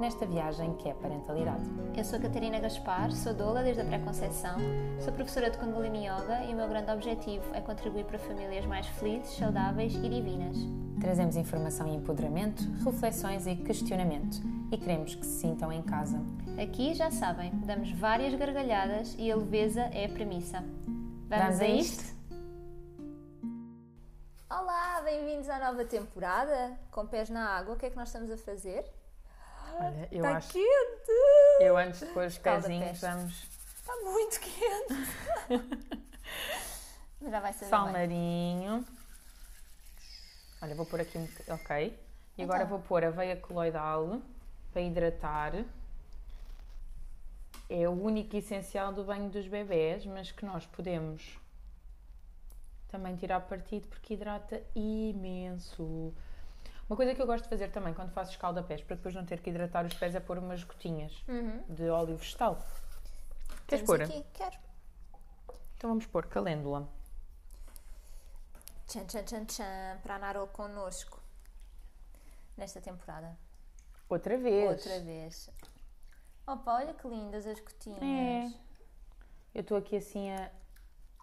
nesta viagem que é a parentalidade. Eu sou a Catarina Gaspar, sou doula desde a pré-conceição, sou professora de Kundalini Yoga e o meu grande objetivo é contribuir para famílias mais felizes, saudáveis e divinas. Trazemos informação e empoderamento, reflexões e questionamento e queremos que se sintam em casa. Aqui, já sabem, damos várias gargalhadas e a leveza é a premissa. Vamos, Vamos a a isto? Olá, bem-vindos à nova temporada, com pés na água. O que é que nós estamos a fazer? Olha, eu Está acho quente! eu antes de pôr os Calda pezinhos vamos Está muito quente! Mas já vai saber sal marinho. Olha, vou pôr aqui um ok. E agora Então. vou pôr aveia coloidal para hidratar. É o único essencial do banho dos bebés, mas que nós podemos também tirar partido porque hidrata imenso. Uma coisa que eu gosto de fazer também quando faço escalda-pés, para depois não ter que hidratar os pés, é pôr umas gotinhas Uhum. de óleo vegetal. Queres pôr? aqui, quero. Então vamos pôr calêndula. Tchan, tchan, tchan, tchan, para a Naro connosco nesta temporada. Outra vez. Outra vez. Opa, olha que lindas as gotinhas. É. Eu estou aqui assim a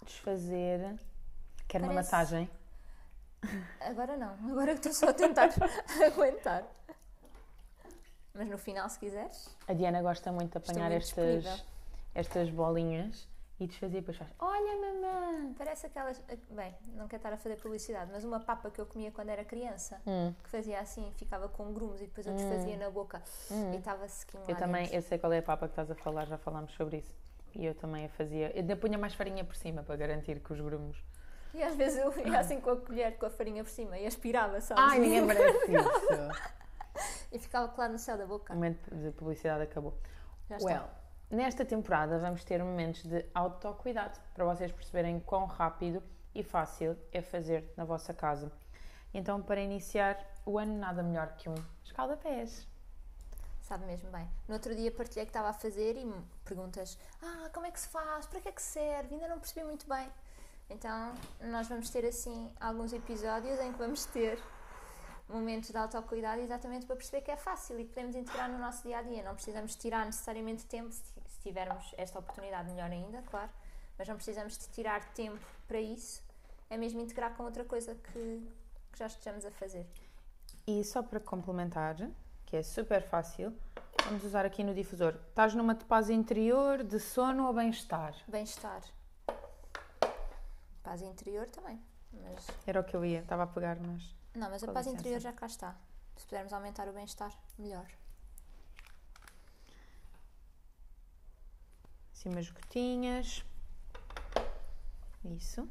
desfazer. Quero uma Parece- massagem. Agora não, agora que estou só a tentar aguentar. Mas no final, se quiseres. A Diana gosta muito de apanhar muito estas, disponível. estas bolinhas e desfazer depois faz. Olha, mamãe! Parece aquelas. Bem, não quero estar a fazer publicidade, mas uma papa que eu comia quando era criança, Hum, que fazia assim, ficava com grumos e depois eu desfazia na boca e estava sequinho eu também, dentro. eu sei qual é a papa que estás a falar, já falámos sobre isso. E eu também a fazia. Eu ainda punha mais farinha por cima para garantir que os grumos. E às vezes eu ia assim com a colher, com a farinha por cima e aspirava, sabes? Ai, ninguém merece isso! E ficava claro no céu da boca. O momento de publicidade acabou. Já está. Well, nesta temporada vamos ter momentos de autocuidado para vocês perceberem quão rápido e fácil é fazer na vossa casa. Então, para iniciar o ano, nada melhor que um escalda-pés. Sabe mesmo bem. No outro dia partilhei que estava a fazer e perguntas: Ah, como é que se faz? Para que é que serve? Ainda não percebi muito bem. Então, nós vamos ter assim alguns episódios em que vamos ter momentos de autocuidado exatamente para perceber que é fácil e podemos integrar no nosso dia a dia. Não precisamos tirar necessariamente tempo, se se tivermos esta oportunidade, melhor ainda, claro, mas não precisamos de tirar tempo para isso. É mesmo integrar com outra coisa que, que já estejamos a fazer. E só para complementar, que é super fácil, vamos usar aqui no difusor. Estás numa de paz interior, de sono ou bem-estar? Bem-estar. Paz interior também. Mas, Era o que eu ia, estava a pegar, mas. não, mas a paz licença. interior já cá está. Se pudermos aumentar o bem-estar, melhor. Assim umas gotinhas. Isso.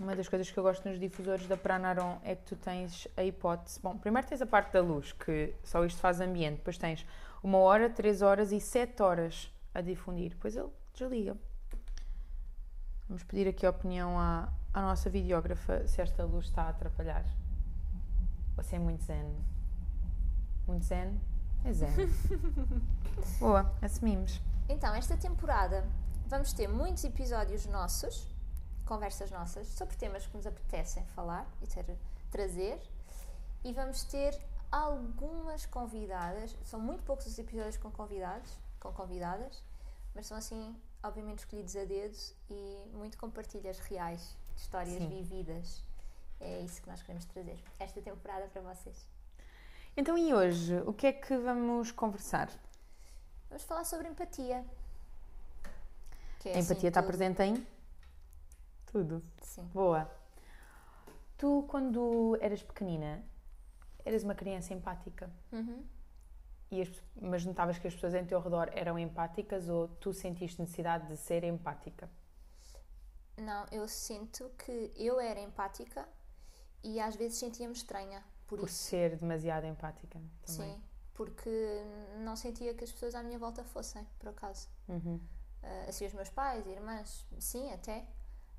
Uma das coisas que eu gosto nos difusores da Pranaron é que tu tens a hipótese. Bom, primeiro tens a parte da luz, que só isto faz ambiente. Depois tens uma hora, três horas e sete horas a difundir. Depois ele desliga. Vamos pedir aqui a opinião à, à nossa videógrafa se esta luz está a atrapalhar. Ou se é muito zen. Muito zen? É zen. Boa, assumimos. Então, esta temporada vamos ter muitos episódios nossos, conversas nossas, sobre temas que nos apetecem falar e ter, trazer. E vamos ter algumas convidadas. São muito poucos os episódios com convidados, com convidadas, mas são assim, obviamente, escolhidos a dedo e muito com partilhas reais de histórias Sim. vividas. É isso que nós queremos trazer esta temporada para vocês. Então, e hoje, o que é que vamos conversar? Vamos falar sobre empatia. É, a empatia assim, está tudo. presente em tudo. Sim. Boa. Tu, quando eras pequenina, eras uma criança empática, Uhum. As- mas notavas que as pessoas em teu redor eram empáticas ou tu sentiste necessidade de ser empática? Não, eu sinto que eu era empática e às vezes sentia-me estranha por, Por ser demasiado empática também. Sim, porque não sentia que as pessoas à minha volta fossem, por acaso. Uhum. Ah, assim, os meus pais, irmãs, sim, até.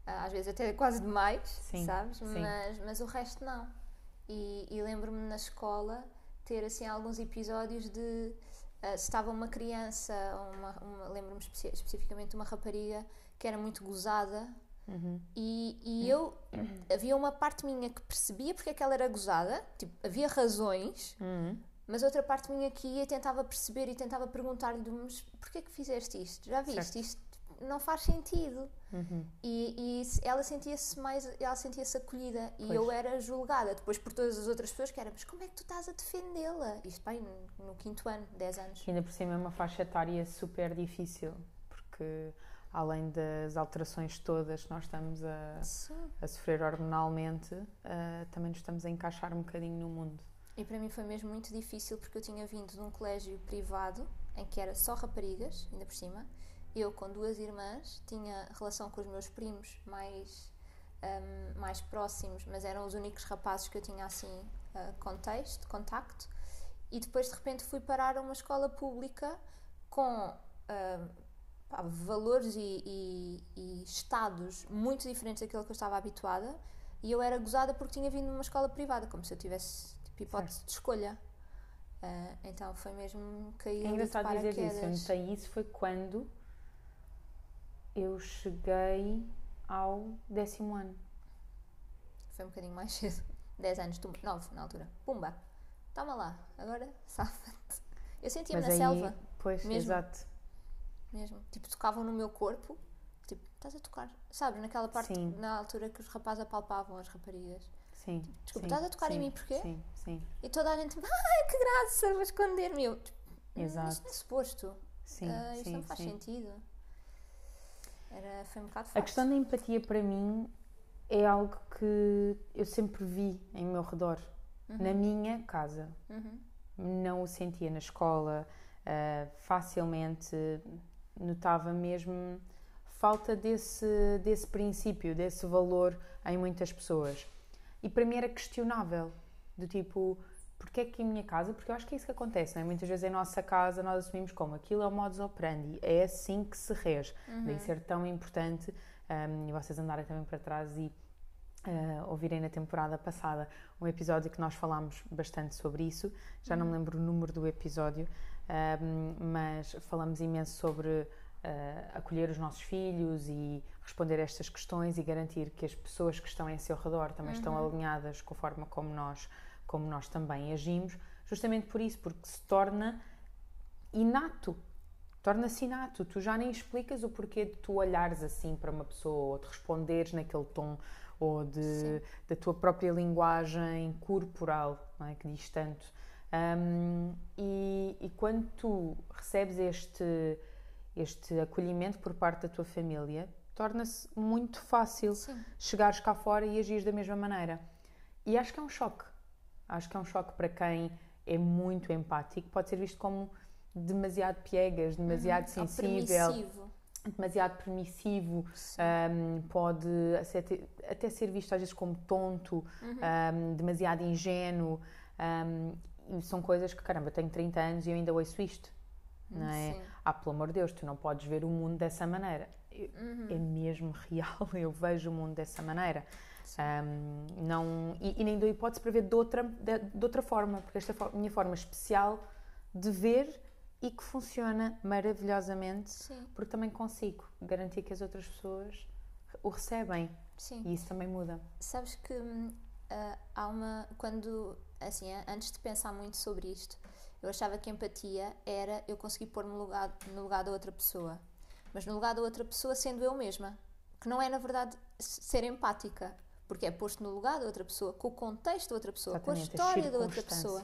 ah, às vezes até quase demais, Sim, sabes? sim. Mas, mas o resto não. E, e lembro-me na escola ter assim alguns episódios de ah, se estava uma criança, uma, uma- lembro-me especi- especificamente de uma rapariga que era muito gozada Uhum. e, e eu havia uma parte minha que percebia porque é que ela era gozada, tipo, havia razões, Uhum. mas outra parte minha que ia tentava perceber e tentava perguntar-lhe, mas porquê que fizeste isto? Já viste? Certo. Isto não faz sentido. Uhum. E, e ela sentia-se mais, ela sentia-se acolhida e Pois. eu era julgada depois por todas as outras pessoas que era, mas como é que tu estás a defendê-la? Isto bem, no, no quinto ano, 10 anos. Ainda por cima é uma faixa etária super difícil, porque além das alterações todas que nós estamos a, a sofrer hormonalmente, ah, também nos estamos a encaixar um bocadinho no mundo. E para mim foi mesmo muito difícil porque eu tinha vindo de um colégio privado em que era só raparigas, ainda por cima. Eu, com duas irmãs, tinha relação com os meus primos mais, ahm, mais próximos, mas eram os únicos rapazes que eu tinha assim ah, contexto, contacto. E depois, de repente, fui parar a uma escola pública com ahm, pá, valores e, e- e estados muito diferentes daquilo que eu estava habituada. E eu era gozada porque tinha vindo de uma escola privada, como se eu tivesse tipo, hipótese de escolha. Ah, então foi mesmo cair É engraçado dizer isso, eu notei isso foi quando eu cheguei ao décimo ano. Foi um bocadinho mais cedo. 10 anos, tu, 9 na altura. Pumba! Toma lá, agora safa-te. Eu sentia-me na aí, selva, pois, mesmo. exato. mesmo. Tipo, tocavam no meu corpo. Tipo, estás a tocar. Sabes, naquela parte, Sim. na altura que os rapazes apalpavam as raparigas. Sim. Desculpa, sim, estás a tocar em sim, mim porquê? Sim, sim, E toda a gente, ai que graça, vou esconder-me. Eu, tipo, "Hum, Exato. Isto não é suposto. sim, Ah, isto não faz sentido. Era, foi um bocado A fácil. questão da empatia para mim é algo que eu sempre vi em meu redor, na minha casa. Uhum. Não o sentia na escola, ah, facilmente notava mesmo falta desse, desse princípio, desse valor em muitas pessoas. E para mim era questionável, do tipo, porque é que em minha casa? Porque eu acho que é isso que acontece, não é? Muitas vezes em nossa casa nós assumimos como aquilo é o modus operandi, é assim que se rege. Daí ser tão importante, um, e vocês andarem também para trás e uh, ouvirem na temporada passada um episódio que nós falámos bastante sobre isso. Já não me lembro o número do episódio, um, mas falamos imenso sobre uh, acolher os nossos filhos e responder a estas questões e garantir que as pessoas que estão em seu redor também estão alinhadas com a forma como nós, como nós também agimos, justamente por isso, porque se torna inato. Torna-se inato. Tu já nem explicas o porquê de tu olhares assim para uma pessoa ou de responderes naquele tom ou de, da tua própria linguagem corporal, é? que diz tanto. Um, e, e quando tu recebes este, este acolhimento por parte da tua família, torna-se muito fácil Sim. chegares cá fora e agires da mesma maneira. E acho que é um choque. Acho que é um choque para quem é muito empático, pode ser visto como demasiado piegas, demasiado Ou sensível, permissivo. demasiado permissivo, um, pode até, até ser visto às vezes como tonto, Uhum. um, demasiado ingênuo. um, e são coisas que, caramba, eu tenho 30 anos e eu ainda ouço isto. Não é? Ah, pelo amor de Deus, tu não podes ver o mundo dessa maneira. Uhum. É mesmo real, eu vejo o mundo dessa maneira. Um, não, e, e nem dou hipótese para ver de outra, de, de outra forma, porque esta é a minha forma especial de ver e que funciona maravilhosamente, Sim, porque também consigo garantir que as outras pessoas o recebem sim. e isso também muda. Sabes que ah, há uma. Quando. Assim, antes de pensar muito sobre isto, eu achava que empatia era eu conseguir pôr-me no lugar, no lugar da outra pessoa. Mas no lugar da outra pessoa sendo eu mesma. Que não é, na verdade, ser empática. Porque é posto no lugar da outra pessoa, com o contexto da outra pessoa, com a Exatamente, as história da outra pessoa.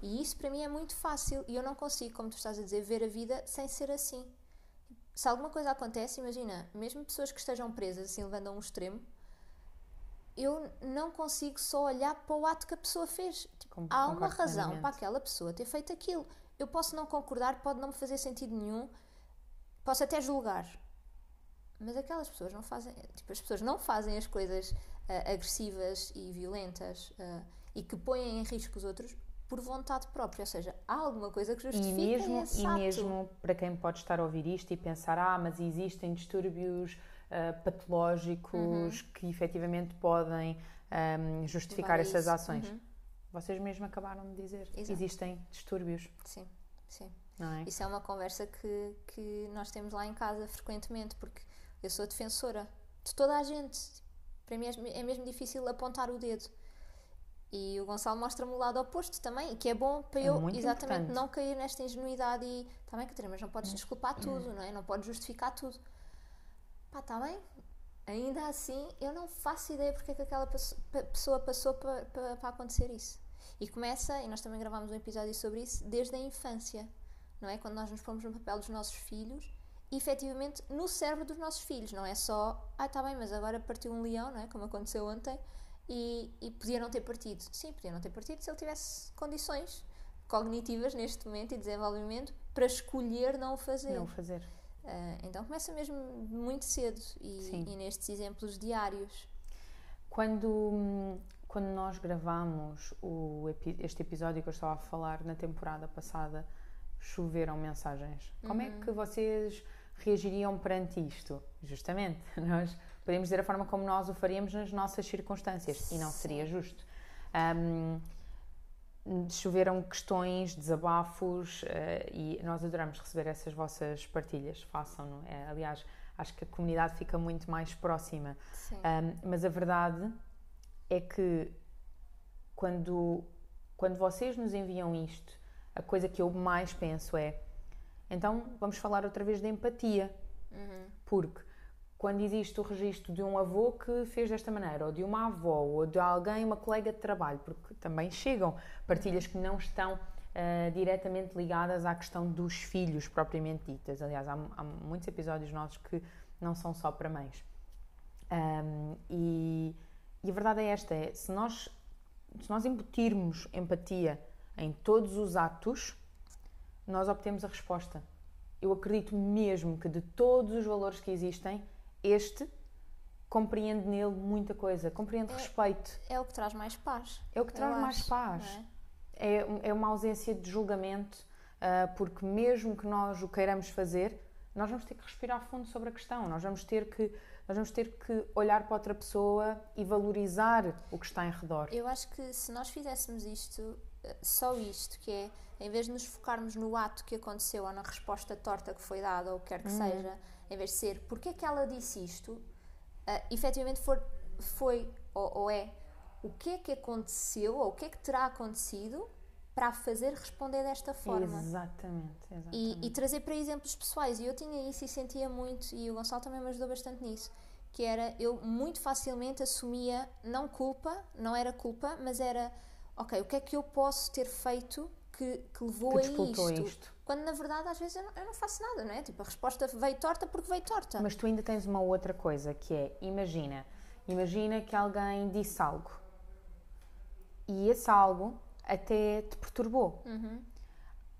E isso para mim é muito fácil e eu não consigo, como tu estás a dizer, ver a vida sem ser assim. Se alguma coisa acontece, imagina, mesmo pessoas que estejam presas, assim, levando a um extremo, eu não consigo só olhar para o ato que a pessoa fez. Tipo, há uma razão para aquela pessoa ter feito aquilo. Eu posso não concordar, pode não me fazer sentido nenhum, posso até julgar. Mas aquelas pessoas não fazem, tipo, as pessoas não fazem as coisas ah, agressivas e violentas ah, e que põem em risco os outros por vontade própria, ou seja, há alguma coisa que E justifica mesmo, esse e ato. mesmo para quem pode estar a ouvir isto e pensar, ah, mas existem distúrbios ah, patológicos que efetivamente podem ahm, justificar Levar a essas isso. ações. Uhum. Vocês mesmo acabaram de dizer, Exato. existem distúrbios, Sim, sim. é? Isso é uma conversa que, que nós temos lá em casa frequentemente, porque eu sou defensora de toda a gente. Para mim é, é mesmo difícil apontar o dedo. E o Gonçalo mostra-me o lado oposto também, que é bom para É eu exatamente importante. não cair nesta ingenuidade e está bem, Catarina, mas não podes desculpar tudo, não é? Não podes justificar tudo. Pá, está bem? Ainda assim, eu não faço ideia porque é que aquela pesso- pe- pessoa passou para, para, para acontecer isso. E começa, e nós também gravámos um episódio sobre isso, desde a infância, não é? Quando nós nos pomos no papel dos nossos filhos e efetivamente no cérebro dos nossos filhos, não é só, ah, está bem, mas agora partiu um leão, não é? Como aconteceu ontem, e, e podia não ter partido. Sim, podia não ter partido se ele tivesse condições cognitivas neste momento e desenvolvimento para escolher não o fazer. Não fazer. Ah, então começa mesmo muito cedo e, Sim. e nestes exemplos diários. Quando, hum, quando nós gravamos o este episódio que eu estava a falar na temporada passada, choveram mensagens. Como é que vocês reagiriam perante isto? Justamente, nós podemos dizer a forma como nós o faríamos nas nossas circunstâncias e não seria justo. Hum, choveram questões, desabafos eh, e nós adoramos receber essas vossas partilhas. Façam-no. É, aliás, acho que a comunidade fica muito mais próxima. Sim. Um, mas a verdade é que quando, quando vocês nos enviam isto, a coisa que eu mais penso é então vamos falar outra vez de empatia. Porque quando existe o registro de um avô que fez desta maneira, ou de uma avó, ou de alguém, uma colega de trabalho, porque também chegam partilhas que não estão ah, diretamente ligadas à questão dos filhos propriamente ditas. Aliás, há, há muitos episódios nossos que não são só para mães. Um, e, e a verdade é esta: é, se, nós, se nós embutirmos empatia em todos os atos, nós obtemos a resposta. Eu acredito mesmo que de todos os valores que existem, este compreende nele muita coisa, compreende respeito. É o que traz mais paz. É o que traz mais acho, paz. não é? É, é uma ausência de julgamento, ah, porque mesmo que nós o queiramos fazer, nós vamos ter que respirar fundo sobre a questão, nós vamos ter que, nós vamos ter que olhar para outra pessoa e valorizar o que está em redor. Eu acho que se nós fizéssemos isto, eh, só isto, que é, em vez de nos focarmos no ato que aconteceu ou na resposta torta que foi dada ou o que quer que seja, em vez de ser porque é que ela disse isto, eh, efetivamente for, foi ou, ou é o que é que aconteceu ou o que é que terá acontecido para a fazer responder desta forma. Exatamente, exatamente. E, e trazer para exemplos pessoais. E eu tinha isso e sentia muito, e o Gonçalo também me ajudou bastante nisso. Que era, eu muito facilmente assumia, não culpa, não era culpa, mas era, ok, o que é que eu posso ter feito que, que levou Que a isto? isto. Quando na verdade às vezes eu não, eu não faço nada, não é? Tipo, a resposta veio torta porque veio torta. Mas tu ainda tens uma outra coisa que é, imagina, imagina que alguém disse algo e esse algo até te perturbou. Uhum.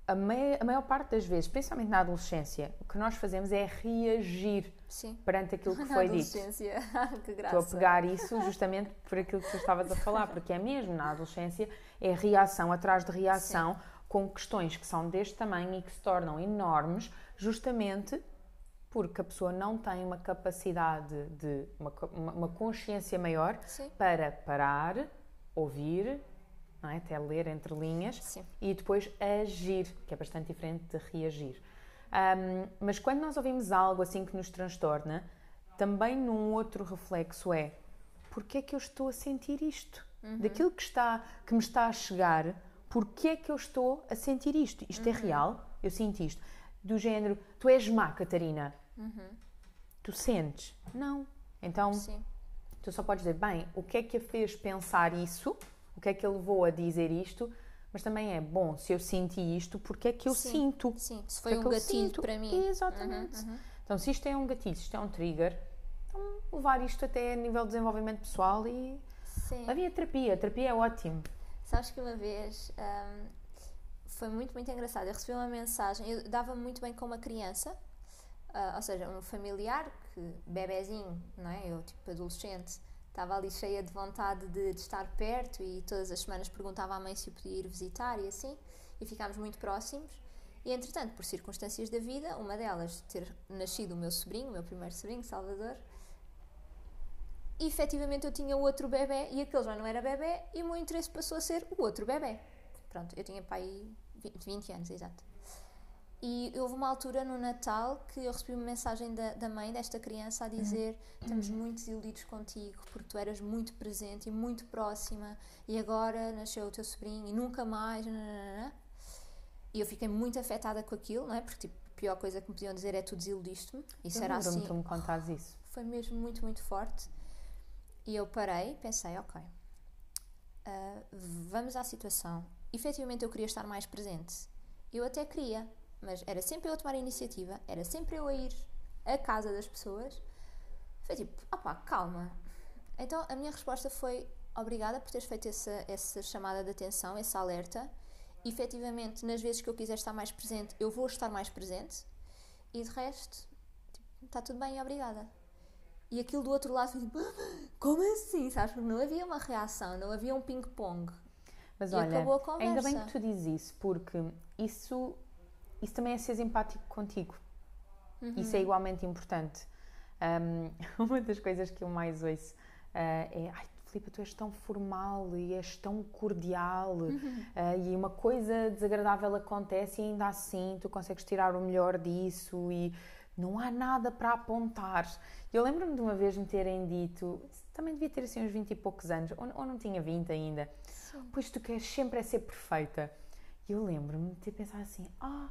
A, a maior parte das vezes, principalmente na adolescência, o que nós fazemos é reagir Sim. perante aquilo que Na foi dito. que graça. Estou a pegar isso justamente por aquilo que tu estavas a falar, porque é mesmo na adolescência, é reação atrás de reação com questões que são deste tamanho e que se tornam enormes, justamente porque a pessoa não tem uma capacidade de, uma, uma- consciência maior Sim. para parar, ouvir, é? até ler entre linhas Sim. e depois agir, que é bastante diferente de reagir. Ahm, mas quando nós ouvimos algo assim que nos transtorna, também num outro reflexo é porque é que eu estou a sentir isto? Daquilo que, está, que me está a chegar, porque é que eu estou a sentir isto? Isto é real? Eu sinto isto. Do género, tu és má, Catarina. Tu sentes? Não. Então, Sim. Tu só podes dizer, bem, o que é que a fez pensar isso? O que é que a levou a dizer isto? Mas também é, bom, se eu senti isto, porque é que eu Sim, sinto? Sim, se foi é um gatilho sinto? para mim. Uhum, Exatamente. Então, se isto é um gatilho, se isto é um trigger, então levar isto até a nível de desenvolvimento pessoal e Sim. levem a terapia. A terapia é ótimo. Sabes que uma vez hum, foi muito, muito engraçado. Eu recebi uma mensagem, eu dava muito bem com uma criança, ah, ou seja, um familiar que, bebezinho, não é? Eu, tipo, adolescente, estava ali cheia de vontade de, de, estar perto e todas as semanas perguntava à mãe se o podia ir visitar e assim, e ficámos muito próximos. E entretanto, por circunstâncias da vida, uma delas ter nascido o meu sobrinho, o meu primeiro sobrinho, Salvador, e efetivamente eu tinha outro bebê e aquele já não era bebê e o meu interesse passou a ser o outro bebê. Pronto, eu tinha pai 20 anos, exato. E houve uma altura no Natal que eu recebi uma mensagem da, da mãe desta criança a dizer: Estamos muito desiludidos contigo porque tu eras muito presente e muito próxima e agora nasceu o teu sobrinho e nunca mais. Nananana. E eu fiquei muito afetada com aquilo, não é? Porque tipo, a pior coisa que me podiam dizer é tu desiludiste-me. Isso eu era assim. tu me contares isso. Foi mesmo muito, muito forte. E eu parei, pensei: Ok, uh, vamos à situação. Efetivamente eu queria estar mais presente. Eu até queria, mas era sempre eu a tomar a iniciativa, era sempre eu a ir à casa das pessoas. Foi tipo, opá, calma. Então a minha resposta foi obrigada por teres feito essa, essa chamada de atenção, esse alerta. E, efetivamente, nas vezes que eu quiser estar mais presente, eu vou estar mais presente. E de resto, tipo, está tudo bem, obrigada. E aquilo do outro lado tipo, como assim? Sabes? Porque não havia uma reação, não havia um ping-pong. Mas e olha, ainda bem que tu dizes isso, porque isso isso também é ser empático contigo. Uhum. Isso é igualmente importante. Um, uma das coisas que eu mais ouço uh, é ai, Filipe, tu és tão formal e és tão cordial uhum. uh, e uma coisa desagradável acontece e ainda assim tu consegues tirar o melhor disso e não há nada para apontar. Eu lembro-me de uma vez me terem dito, também devia ter assim uns 20 e poucos anos, ou, ou não tinha 20 ainda, Sim. pois tu queres sempre é ser perfeita. E eu lembro-me de ter pensado assim, ah,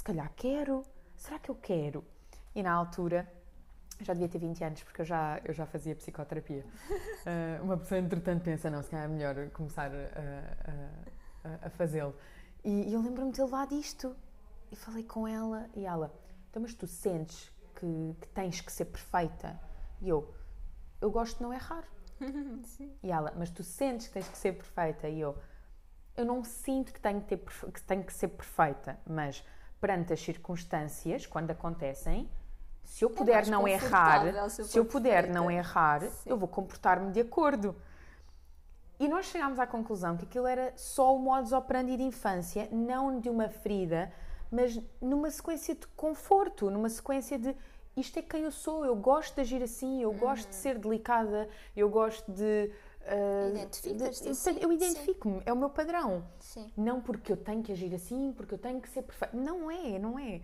se calhar quero, será que eu quero? E na altura, já devia ter 20 anos, porque eu já, eu já fazia psicoterapia. Uh, uma pessoa, entretanto, pensa, não, se calhar é melhor começar a, a, a fazê-lo. E, e eu lembro-me de ter levado isto. E falei com ela, e ela, então, mas tu sentes que, que tens que ser perfeita? E eu, eu gosto de não errar. Sim. E ela, mas tu sentes que tens que ser perfeita? E eu, eu não sinto que tenho que, ter, que, tenho que ser perfeita, mas perante as circunstâncias, quando acontecem, se eu é puder é não errar, se, eu puder não errar, Sim. eu vou comportar-me de acordo. E nós chegámos à conclusão que aquilo era só o modus operandi de infância, não de uma ferida, mas numa sequência de conforto, numa sequência de isto é quem eu sou, eu gosto de agir assim, eu uhum. gosto de ser delicada, eu gosto de Uh, Identificas-te Eu identifico-me, é o meu padrão. Sim. Não porque eu tenho que agir assim, porque eu tenho que ser perfeito. Não é, não é.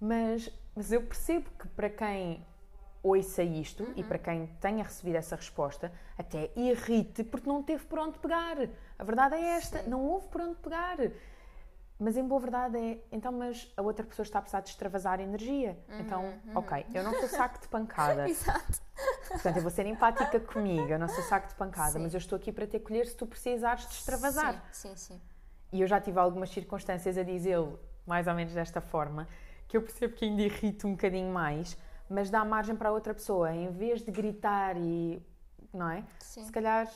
Mas, mas eu percebo que para quem ouça isto uhum. e para quem tenha recebido essa resposta, até irrite porque não teve por onde pegar. A verdade é esta, Sim. não houve por onde pegar. Mas em boa verdade é, então, mas a outra pessoa está a precisar de extravasar energia. Uhum, então, uhum. ok, eu não sou saco de pancada. Exato. Portanto, eu vou ser empática comigo, eu não sou saco de pancada, sim. mas eu estou aqui para te acolher se tu precisares de extravasar. Sim, sim, sim. E eu já tive algumas circunstâncias a dizê-lo, mais ou menos desta forma, que eu percebo que ainda irrito um bocadinho mais, mas dá margem para a outra pessoa, em vez de gritar e. não é? Sim. Se calhar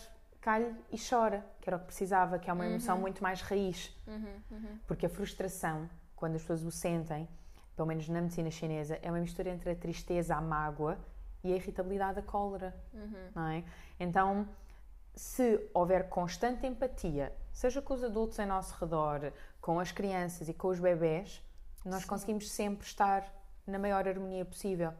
calhe e chora, que era o que precisava, que é uma emoção uhum. muito mais raiz. Uhum, uhum. Porque a frustração, quando as pessoas o sentem, pelo menos na medicina chinesa, é uma mistura entre a tristeza, a mágoa e a irritabilidade, a cólera. Uhum. Não é? Então, se houver constante empatia, seja com os adultos em nosso redor, com as crianças e com os bebés, nós Sim. conseguimos sempre estar na maior harmonia possível.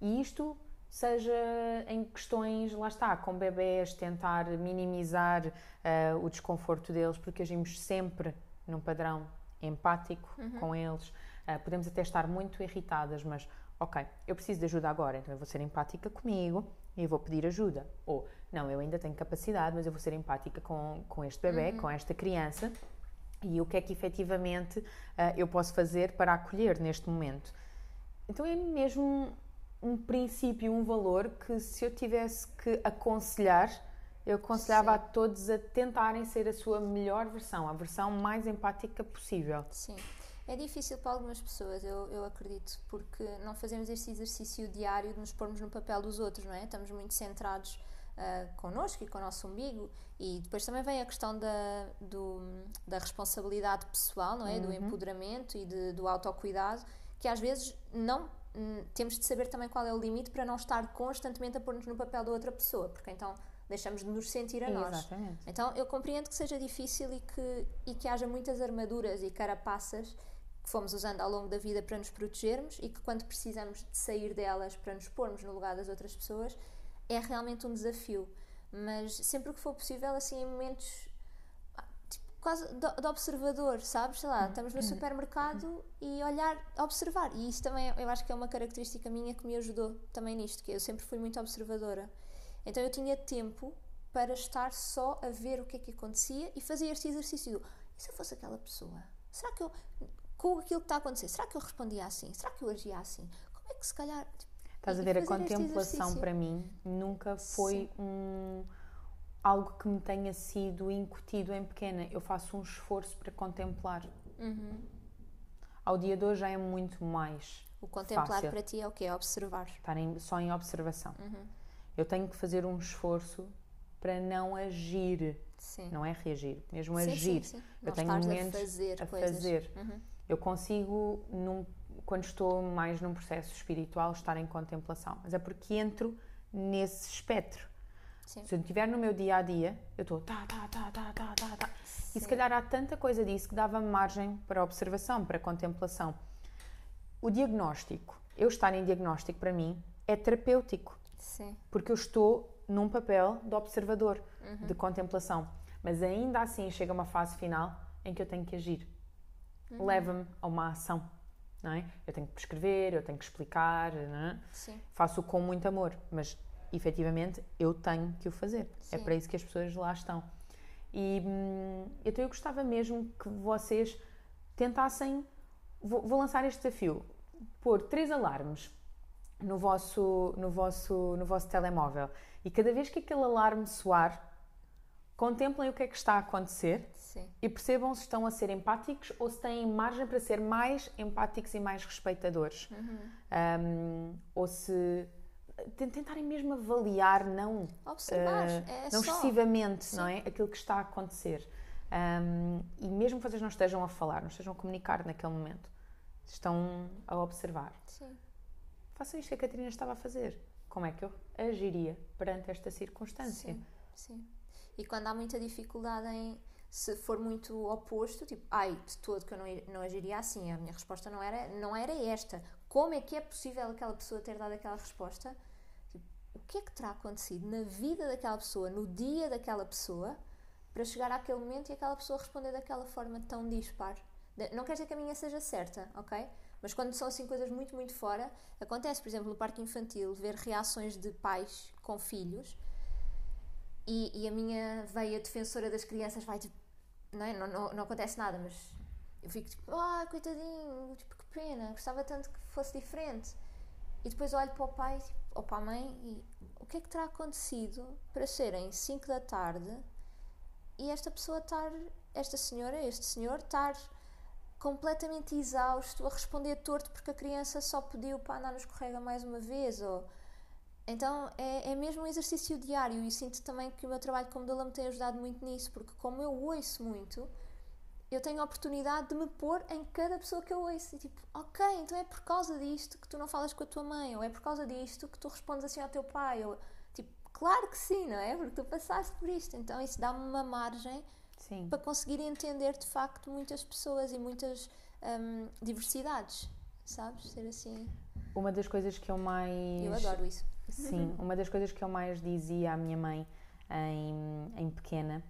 E isto seja em questões, lá está, com bebés, tentar minimizar uh, o desconforto deles, porque agimos sempre num padrão empático uhum. com eles. Uh, podemos até estar muito irritadas, mas ok, eu preciso de ajuda agora, então eu vou ser empática comigo e vou pedir ajuda. Ou, não, eu ainda tenho capacidade, mas eu vou ser empática com, com este bebê, uhum. com esta criança, e o que é que efetivamente uh, eu posso fazer para acolher neste momento. Então é mesmo um princípio, um valor que se eu tivesse que aconselhar, eu aconselhava Sim. a todos a tentarem ser a sua melhor versão, a versão mais empática possível. Sim. É difícil para algumas pessoas, eu, eu acredito, porque não fazemos este exercício diário de nos pormos no papel dos outros, não é? Estamos muito centrados uh, connosco e com o nosso umbigo e depois também vem a questão da, do, da responsabilidade pessoal, não é? Uhum. Do empoderamento e de, do autocuidado, que às vezes não hum, temos de saber também qual é o limite para não estar constantemente a pôr-nos no papel da outra pessoa, porque então deixamos de nos sentir a nós. Exatamente. Então eu compreendo que seja difícil e que, e que haja muitas armaduras e carapaças que fomos usando ao longo da vida para nos protegermos e que quando precisamos de sair delas para nos pormos no lugar das outras pessoas é realmente um desafio. Mas sempre que for possível, assim, em momentos quase de, de observador, sabes? Sei lá, estamos no supermercado e olhar, observar. E isso também eu acho que é uma característica minha que me ajudou também nisto, que eu sempre fui muito observadora. Então eu tinha tempo para estar só a ver o que é que acontecia e fazer este exercício do, e se eu fosse aquela pessoa? Será que eu, com aquilo que está a acontecer, será que eu respondia assim? Será que eu agia assim? Como é que se calhar. tipo, Estás a ver, a contemplação para mim nunca foi um algo que me tenha sido incutido em pequena. Eu faço um esforço para contemplar. Uhum. Ao dia de hoje já é muito mais O contemplar Fácil. para ti é o quê? É observar. estar em- só em observação. Uhum. Eu tenho que fazer um esforço para não agir, Sim. não é reagir, mesmo Sim, agir. Sim. Eu Não tenho momentos a fazer a fazer. Uhum. Eu consigo, num- quando estou mais num processo espiritual, estar em contemplação. Mas é porque entro nesse espectro. Sim. Se eu estiver no meu dia a dia, eu estou tá, tá, tá, tá, tá, tá, tá. E se calhar há tanta coisa disso que dava margem para observação, para contemplação. O diagnóstico, eu estar em diagnóstico para mim é terapêutico, Sim. porque eu estou num papel de observador, Uhum. de contemplação. Mas ainda assim chega uma fase final em que eu tenho que agir. Uhum. Leva-me a uma ação, não é? Eu tenho que prescrever, eu tenho que explicar, não é? Sim. faço com muito amor, mas efetivamente eu tenho que o fazer. É Sim. para isso que as pessoas lá estão. E hum, então eu gostava mesmo que vocês tentassem. Vou, vou lançar este desafio: pôr três alarmes no vosso, no, vosso, no vosso telemóvel e cada vez que aquele alarme soar, contemplem o que é que está a acontecer Sim. e percebam se estão a ser empáticos ou se têm margem para ser mais empáticos e mais respeitadores. Um, ou se tentarem mesmo avaliar, não, Observar. uh, é não só. excessivamente, Sim. não é? Aquilo que está a acontecer. Um, e mesmo que vocês não estejam a falar, não estejam a comunicar naquele momento, estão a observar. Sim. Façam isto que a Catarina estava a fazer. Como é que eu agiria perante esta circunstância? Sim, sim. E quando há muita dificuldade em se for muito oposto, tipo, ai, de todo que eu não, não agiria assim, a minha resposta não era, não era esta. Como é que é possível aquela pessoa ter dado aquela resposta? O que é que terá acontecido na vida daquela pessoa, no dia daquela pessoa, para chegar àquele momento e aquela pessoa responder daquela forma tão dispar? Não quer dizer que a minha seja certa, ok? Mas quando são assim coisas muito, muito fora, acontece, por exemplo, no parque infantil, ver reações de pais com filhos e, e a minha veia defensora das crianças vai tipo, não, é? não, não, não acontece nada, mas eu fico tipo, ah, coitadinho, tipo, que pena, gostava tanto que fosse diferente. E depois olho para o pai tipo, ou para a mãe e o que é que terá acontecido para serem 5 da tarde e esta pessoa estar, esta senhora, este senhor, estar completamente exausto a responder torto porque a criança só pediu para andar no escorrega mais uma vez ou então é, é mesmo um exercício diário e sinto também que o meu trabalho como doula me tem ajudado muito nisso, porque como eu ouço muito, eu tenho a oportunidade de me pôr em cada pessoa que eu ouço. E tipo, ok, então é por causa disto que tu não falas com a tua mãe, ou é por causa disto que tu respondes assim ao teu pai, ou tipo, claro que sim, não é? Porque tu passaste por isto. Então isso dá-me uma margem Sim. para conseguir entender de facto muitas pessoas e muitas hum, diversidades, sabes? Ser assim. Uma das coisas que eu mais. Eu adoro isso. Sim, uma das coisas que eu mais dizia à minha mãe em, em pequena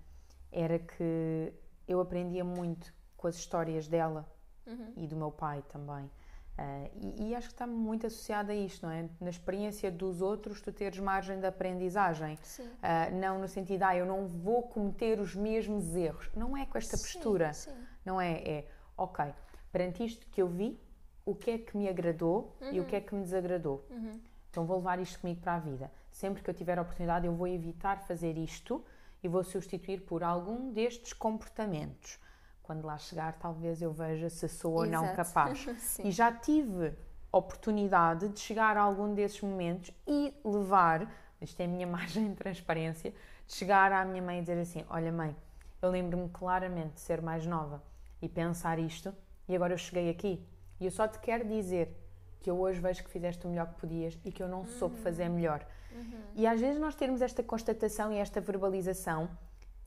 era que eu aprendia muito com as histórias dela Uhum. e do meu pai também. Ah, e, e acho que está muito associado a isto, não é? Na experiência dos outros, tu teres margem de aprendizagem. Ah, não no sentido, ah, eu não vou cometer os mesmos erros. Não é com esta Sim, postura. Sim. Não é? É, ok, perante isto que eu vi, o que é que me agradou e o que é que me desagradou. Uhum. Então vou levar isto comigo para a vida. Sempre que eu tiver a oportunidade, eu vou evitar fazer isto e vou substituir por algum destes comportamentos. Quando lá chegar, talvez eu veja se sou ou não Exato. capaz. E já tive oportunidade de chegar a algum desses momentos e levar, isto é a minha margem de transparência, de chegar à minha mãe e dizer assim: Olha, mãe, eu lembro-me claramente de ser mais nova e pensar isto, e agora eu cheguei aqui. E eu só te quero dizer que eu hoje vejo que fizeste o melhor que podias e que eu não soube fazer melhor. Uhum. E às vezes nós termos esta constatação e esta verbalização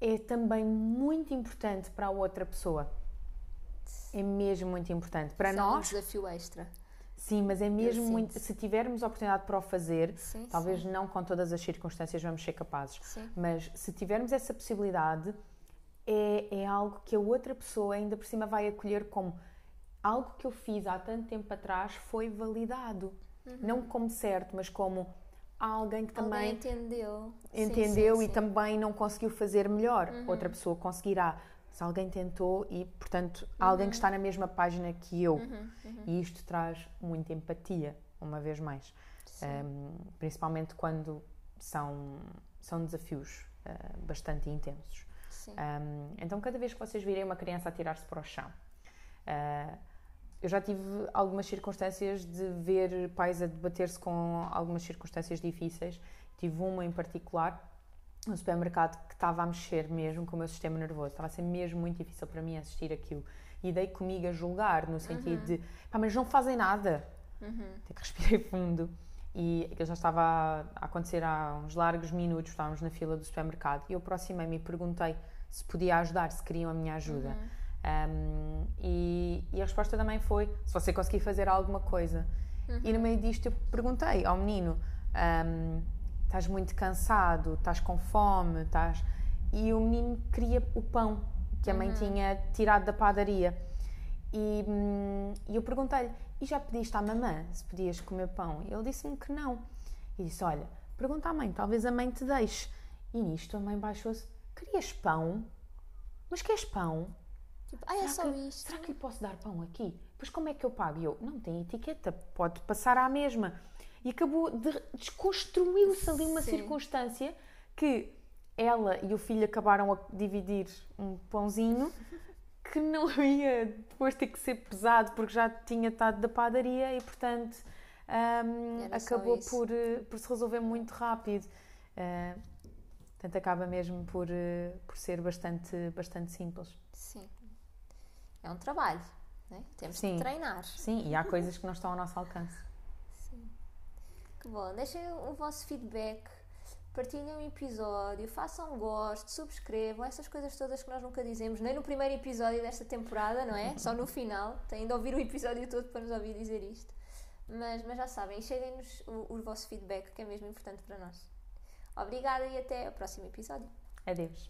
é também muito importante para a outra pessoa. É mesmo muito importante. Para Isso é um nós, desafio extra. sim, mas é mesmo muito. Se tivermos a oportunidade para o fazer, Sim, talvez não com todas as circunstâncias vamos ser capazes, Sim. mas se tivermos essa possibilidade, é, é algo que a outra pessoa ainda por cima vai acolher como algo que eu fiz há tanto tempo atrás foi validado. Não como certo, mas como alguém que também Alguém entendeu. Sim, entendeu sim, e sim. também não conseguiu fazer melhor. Outra pessoa conseguirá. Se alguém tentou e, portanto, alguém que está na mesma página que eu. E isto traz muita empatia, uma vez mais. Um, principalmente quando são, são desafios uh, bastante intensos. Sim. Um, então, cada vez que vocês virem uma criança a tirar-se para o chão, uh, eu já tive algumas circunstâncias de ver pais a debater-se com algumas circunstâncias difíceis. Tive uma em particular no supermercado que estava a mexer mesmo com o meu sistema nervoso. Estava a ser mesmo muito difícil para mim assistir aquilo. E dei comigo a julgar, no sentido de, pá, mas não fazem nada. Até que respirei fundo. E aquilo já estava a acontecer há uns largos minutos, estávamos na fila do supermercado. E eu aproximei-me e perguntei se podia ajudar, se queriam a minha ajuda. Um, e, e a resposta também foi: se você conseguir fazer alguma coisa. E no meio disto eu perguntei ao menino: um, estás muito cansado, estás com fome, estás. E o menino queria o pão que a mãe tinha tirado da padaria. E, hum, eu perguntei-lhe: e já pediste à mamã se podias comer pão? E ele disse-me que não. E disse: olha, pergunta à mãe, talvez a mãe te deixe. E nisto a mãe baixou-se: querias pão? Mas queres pão? Tipo, ah, é Será só que, isto. será que lhe posso dar pão aqui? Pois como é que eu pago? E eu, não tem etiqueta, pode passar à mesma. E acabou de desconstruiu-se ali uma Sim. circunstância que ela e o filho acabaram a dividir um pãozinho que não ia depois ter que ser pesado porque já tinha estado da padaria e portanto só acabou por, eh, por se resolver muito rápido. Ah, portanto, acaba mesmo por, eh, por ser bastante, bastante simples. Sim. É um trabalho, né? Temos Sim. de treinar. Sim, e há coisas que não estão ao nosso alcance. Que bom. Deixem o vosso feedback. Partilhem o episódio, façam gosto, subscrevam, essas coisas todas que nós nunca dizemos, nem no primeiro episódio desta temporada, não é? Só no final. Têm de ouvir o episódio todo para nos ouvir dizer isto. Mas, mas já sabem, cheguem-nos o, o vosso feedback, que é mesmo importante para nós. Obrigada e até ao próximo episódio. Adeus.